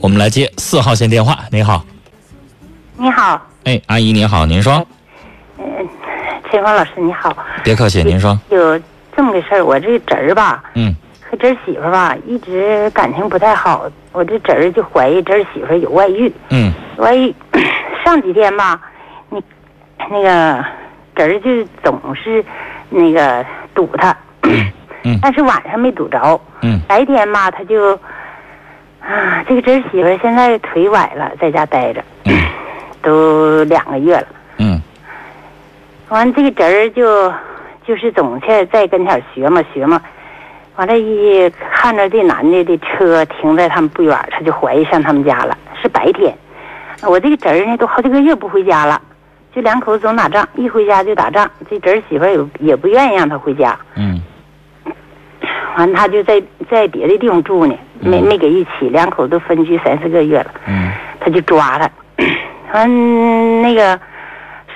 我们来接四号线电话。您好，你好，哎，阿姨您好，您说，嗯，陈芳老师你好，别客气，您说，有这么个事儿，我这侄儿吧嗯。和侄儿媳妇儿吧一直感情不太好，我这侄儿就怀疑侄儿媳妇儿有外遇，嗯。外遇 上几天吧，你那个侄儿就总是那个堵他，嗯。但是晚上没堵着，嗯。白天吧他就啊，这个侄儿媳妇现在腿崴了，在家待着，都两个月了。嗯完，这个侄儿就就是总去在跟前学嘛学嘛，完了，一看着这男的的车停在他们不远，他就怀疑上他们家了。是白天，我这个侄儿呢都好几个月不回家了，就两口子总打仗，一回家就打仗。这侄儿媳妇也也不愿意让他回家，嗯完他就在在别的地方住呢，没没给一起，两口子分居三四个月了。嗯。他就抓 他，完那个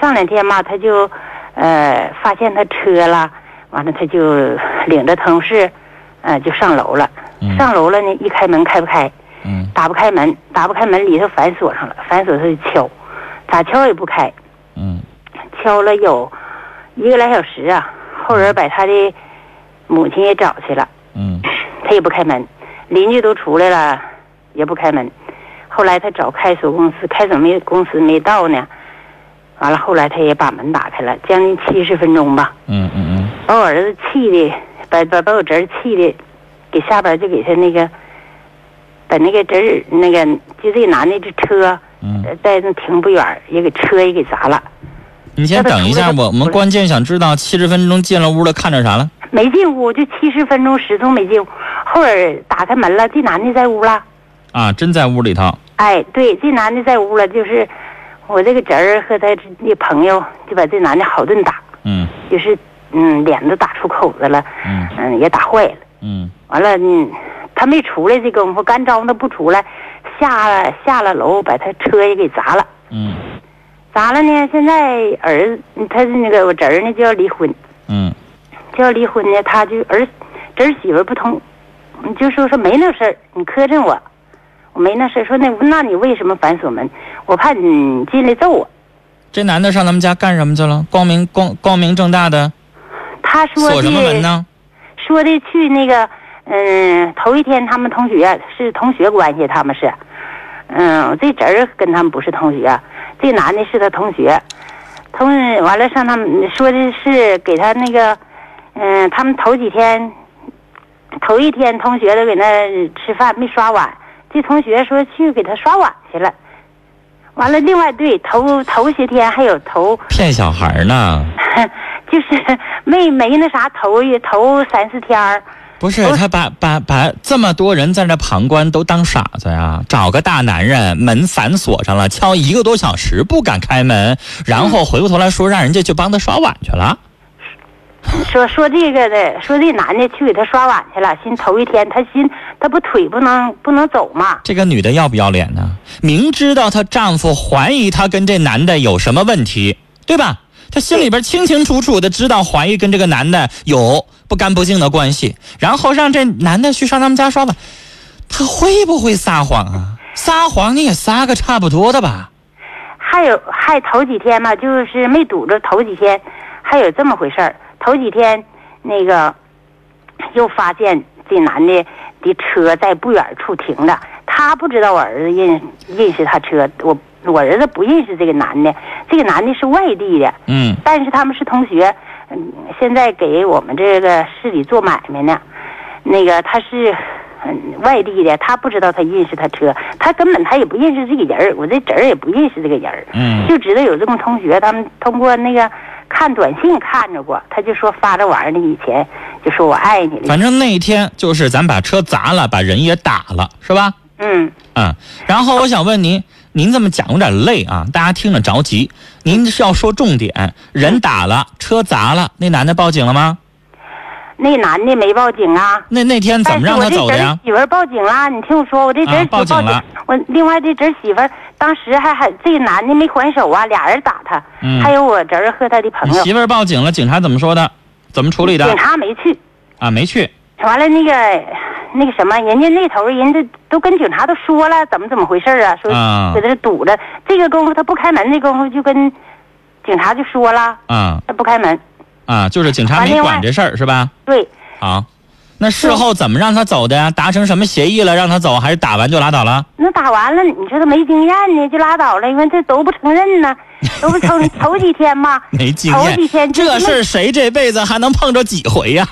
上两天嘛，他就呃发现他车了，完了他就领着同事，呃就上楼了。嗯。上楼了呢，一开门开不开，嗯。打不开门，打不开门里头反锁上了，反锁他就敲，咋敲也不开，嗯。敲了有一个来小时啊，后人把他的母亲也找去了。嗯。他也不开门，邻居都出来了，也不开门。后来他找开锁公司，开锁没公司没到呢，完了后来他也把门打开了，将近七十分钟吧，嗯嗯嗯。把我儿子气的，把把把我侄儿气的，给下边就给他那个，把那个侄儿那个就这男的这车在那停不远，也给车也给砸了，你先等一下，我我们关键想知道七十分钟进了屋了，看着啥了？没进屋，就七十分钟始终没进屋，后儿打开门了，这男的在屋了。啊，真在屋里头。哎，对，这男的在屋了，就是我这个侄儿和他那朋友就把这男的好顿打，嗯。就是嗯脸都打出口子了，嗯。嗯也打坏了。嗯。完了，嗯，他没出来这功夫，干招他不出来，下了下了楼，把他车也给砸了。嗯。砸了呢，现在儿子他那个我侄儿呢就要离婚，嗯。就要离婚呢，他就儿侄儿媳妇不同，你就说说没那事儿，你磕碜我，我没那事儿，说那那你为什么反锁门？我怕你进来揍我。这男的上他们家干什么去了？光明光光明正大的他说锁什么门呢？说的去那个，嗯，头一天他们同学是同学关系，他们是，嗯，我这侄儿跟他们不是同学，这男的是他同学，同完了上他们说的是给他那个，嗯，他们头几天，头一天同学都给那吃饭没刷碗，这同学说去给他刷碗去了，完了另外对头头些天还有头。骗小孩呢？就是没没那啥头一头三四天儿，不是他把把把这么多人在那旁观都当傻子呀？找个大男人，门反锁上了，敲一个多小时不敢开门，然后回过头来说让人家去帮他刷碗去了。说说这个的，说这男的去给他刷碗去了，心头一天他心他不腿不能不能走嘛，这个女的要不要脸呢？明知道她丈夫怀疑她跟这男的有什么问题，对吧？她心里边清清楚楚的知道怀疑跟这个男的有不干不净的关系，然后让这男的去上他们家刷碗，她会不会撒谎啊？撒谎你也撒个差不多的吧？还有还头几天嘛，就是没堵着头几天，还有这么回事儿。头几天那个 又发现这男的的车在不远处停着，他不知道我儿子认认识他车，我我儿子不认识这个男的，这个男的是外地的，嗯。但是他们是同学，嗯，现在给我们这个市里做买卖呢。那个他是嗯外地的，他不知道他认识他车，他根本他也不认识这个人儿，我这侄儿也不认识这个人儿，嗯。就知道有这么同学，他们通过那个看短信看着过，他就说发这玩意儿呢，以前就说我爱你了，反正那一天就是咱把车砸了，把人也打了，是吧？嗯，嗯，然后我想问您，您这么讲有点累啊，大家听着着急。您是要说重点，人打了，车砸了，那男的报警了吗？那男的没报警啊。那那天怎么让他走的呀？媳妇儿报警了，你听我说，我这侄儿啊媳妇报报警了我另外这侄儿媳妇儿当时还还这个男的没还手啊，俩人打他，嗯还有我侄儿和他的朋友，媳妇儿报警了，警察怎么说的？怎么处理的警？察没去。啊，没去。完了那个那个什么，人家那头人家都跟警察都说了，怎么怎么回事啊？说啊搁这堵着，这个功夫他不开门，那功夫就跟警察就说了，啊他不开门。啊，就是警察没管这事儿是吧？对，好，那事后怎么让他走的呀？达成什么协议了让他走，还是打完就拉倒了？那打完了，你说他没经验呢，就拉倒了，因为这都不承认呢，都不承认头几天嘛，没经头几天验，这事儿谁这辈子还能碰着几回呀？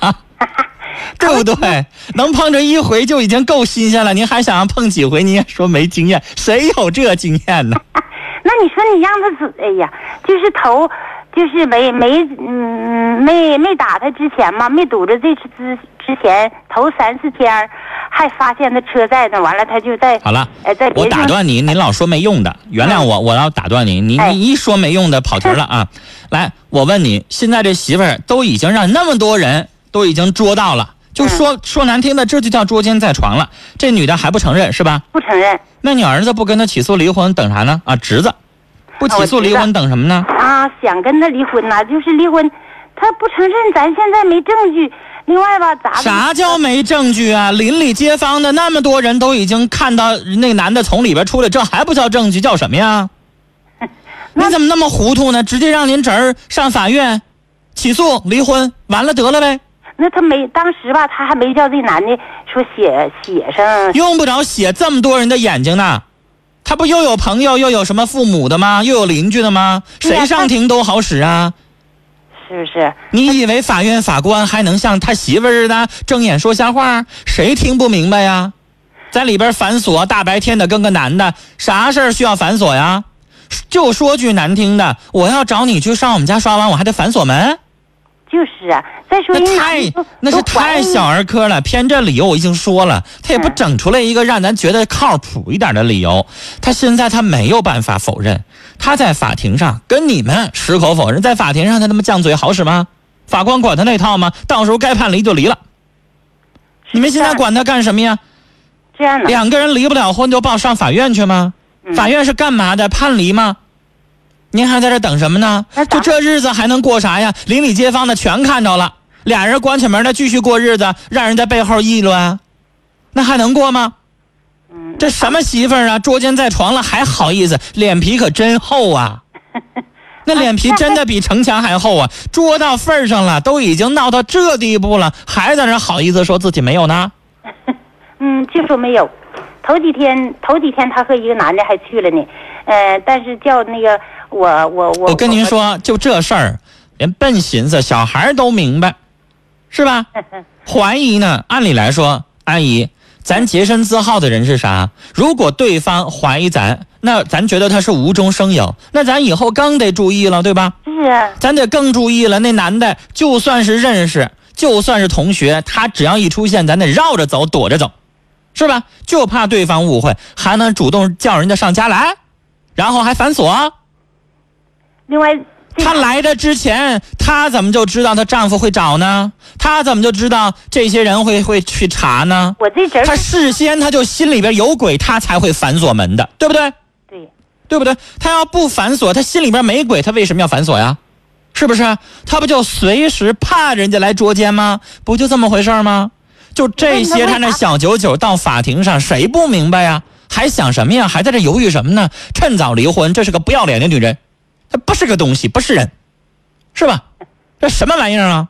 对不对？能碰着一回就已经够新鲜了，您还想让碰几回？您也说没经验，谁有这经验呢？那你说你让他死，哎呀，就是头，就是没没嗯没没打他之前嘛，没堵着这次之之前头三四天儿还发现他车在那，完了他就在好了，哎在我打断你，你老说没用的，原谅我，我要打断您，您哎您一说没用的跑题了啊！来，我问你，现在这媳妇儿都已经让那么多人都已经捉到了，就说说难听的，这就叫捉奸在床了。这女的还不承认是吧？不承认那你儿子不跟他起诉离婚，等啥呢？啊，侄子，不起诉离婚等什么呢？啊，想跟他离婚呐，就是离婚，他不承认，咱现在没证据。另外吧，咋啥叫没证据啊？邻里街坊的那么多人都已经看到那男的从里边出来，这还不叫证据，叫什么呀？你怎么那么糊涂呢？直接让您侄儿上法院起诉离婚，完了得了呗，那他没当时吧，他还没叫这男的说写写上，用不着写这么多人的眼睛呢。他不又有朋友，又有什么父母的吗？又有邻居的吗？谁上庭都好使啊！是不是？你以为法院法官还能像他媳妇似的睁眼说瞎话？谁听不明白呀？在里边反锁，大白天的跟个男的，啥事儿需要反锁呀？就说句难听的，我要找你去上我们家刷碗，我还得反锁门，就是啊。再说那太那是太小儿科了。偏这理由我已经说了，他也不嗯整出来一个让咱觉得靠谱一点的理由。他现在他没有办法否认，他在法庭上跟你们矢口否认，在法庭上他他妈犟嘴好使吗？法官管他那套吗？到时候该判离就离了。你们现在管他干什么呀？这样的，两个人离不了婚就报上法院去吗？嗯法院是干嘛的？判离吗？您还在这等什么呢就这日子还能过啥呀？邻里街坊的全看着了，俩人关起门来继续过日子，让人在背后议论，那还能过吗？嗯，这什么媳妇儿啊？捉奸在床了还好意思？脸皮可真厚啊！那脸皮真的比城墙还厚啊！捉到份儿上了，都已经闹到这地步了，还在那好意思说自己没有呢？嗯，就说没有。头几天，头几天他和一个男的还去了呢，呃，但是叫那个我我我，我跟您说，就这事儿，连笨寻思小孩儿都明白，是吧？怀疑呢，按理来说，阿姨，咱洁身自好的人是啥？如果对方怀疑咱，那咱觉得他是无中生有，那咱以后更得注意了，对吧？是啊，咱得更注意了。那男的就算是认识，就算是同学，他只要一出现，咱得绕着走，躲着走，是吧？就怕对方误会，还能主动叫人家上家来，然后还反锁。另外这她来的之前，她怎么就知道她丈夫会找呢？她怎么就知道这些人会会去查呢？我这侄儿她事先她就心里边有鬼，她才会反锁门的，对不对？对，对不对？她要不反锁，她心里边没鬼，她为什么要反锁呀？是不是？她不就随时怕人家来捉奸吗？不就这么回事吗？就这些，她那小九九到法庭上，谁不明白呀？还想什么呀？还在这犹豫什么呢？趁早离婚，这是个不要脸的女人，她不是个东西，不是人，是吧？这什么玩意儿啊？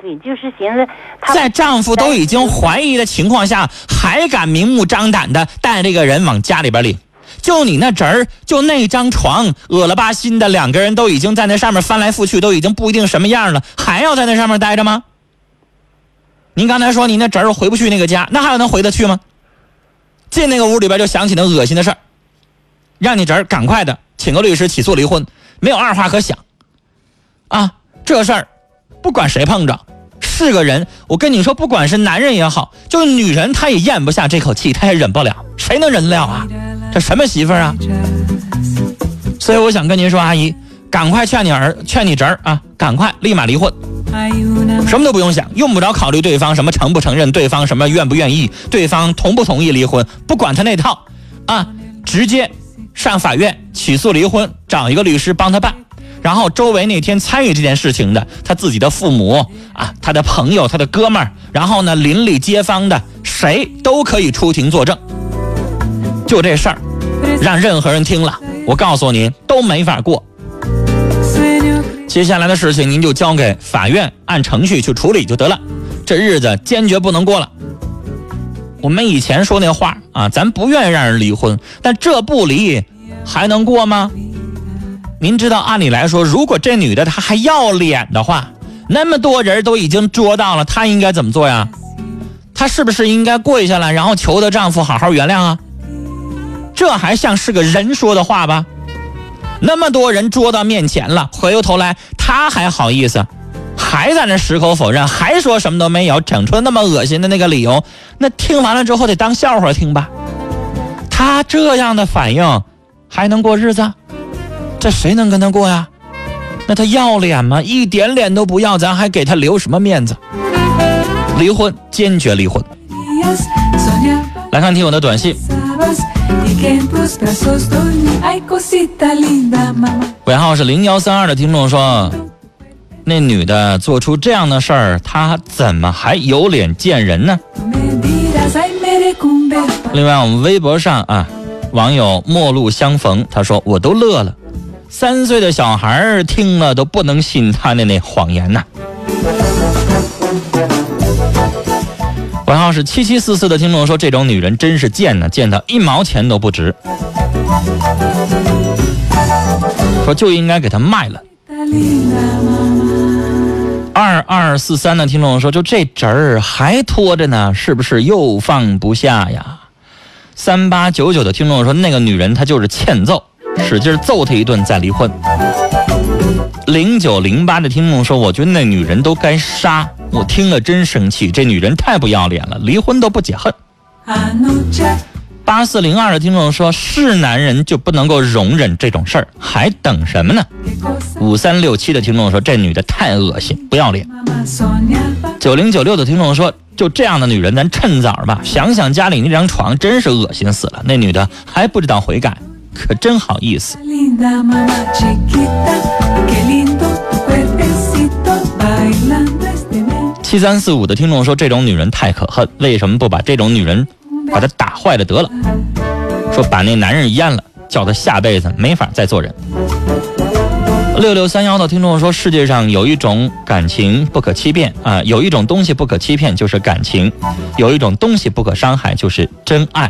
对，就是寻思在丈夫都已经怀疑的情况下，还敢明目张胆的带这个人往家里边领？就你那侄儿，就那张床，恶了吧心的，两个人都已经在那上面翻来覆去，都已经不一定什么样了，还要在那上面待着吗？您刚才说你那侄儿回不去那个家，那还有能回得去吗？进那个屋里边就想起那恶心的事儿，让你侄儿赶快的请个律师起诉离婚，没有二话可想。啊，这事儿不管谁碰着，是个人，我跟你说，不管是男人也好，就是女人，她也咽不下这口气，她也忍不了，谁能忍得了啊？这什么媳妇儿啊？所以我想跟您说，阿姨，赶快劝你儿，劝你侄儿啊，赶快立马离婚，什么都不用想，用不着考虑对方什么承不承认，对方什么愿不愿意，对方同不同意离婚，不管他那套，啊，直接上法院起诉离婚，找一个律师帮他办。然后周围那天参与这件事情的，他自己的父母啊，他的朋友，他的哥们儿，然后呢，邻里街坊的，谁都可以出庭作证。就这事儿，让任何人听了，我告诉您都没法过。接下来的事情您就交给法院按程序去处理就得了，这日子坚决不能过了。我们以前说那话啊，咱不愿意让人离婚，但这不离还能过吗？您知道，按理来说，如果这女的她还要脸的话，那么多人都已经捉到了，她应该怎么做呀？她是不是应该跪下来，然后求她丈夫好好原谅啊？这还像是个人说的话吧？那么多人捉到面前了，回过头来，她还好意思，还在那矢口否认，还说什么都没有，整出那么恶心的那个理由，那听完了之后得当笑话听吧？他这样的反应，还能过日子？这谁能跟他过呀？那他要脸吗？一点脸都不要，咱还给他留什么面子？离婚，坚决离婚。来看听友的短信，尾号是零幺三二的听众说，那女的做出这样的事儿，她怎么还有脸见人呢？另外，我们微博上啊，网友陌路相逢，他说我都乐了。三岁的小孩听了都不能信他的那谎言呐。尾号是七七四四的听众说：“这种女人真是贱呢，贱到一毛钱都不值。”说就应该给她卖了。二二四三的听众说：“就这侄儿还拖着呢，是不是又放不下呀？”三八九九的听众说：“那个女人她就是欠揍。”使劲揍他一顿再离婚。零九零八的听众说：“我觉得那女人都该杀。”我听了真生气，这女人太不要脸了，离婚都不解恨。八四零二的听众说：“是男人就不能够容忍这种事儿，还等什么呢？”五三六七的听众说：“这女的太恶心，不要脸。”九零九六的听众说：“就这样的女人，咱趁早吧。想想家里那张床，真是恶心死了。那女的还不知道悔改。”可真好意思。七三四五的听众说：“这种女人太可恨，为什么不把这种女人把他打坏了得了？说把那男人阉了，叫他下辈子没法再做人。”六六三幺的听众说：“世界上有一种感情不可欺骗啊，有一种东西不可欺骗就是感情，有一种东西不可伤害就是真爱。”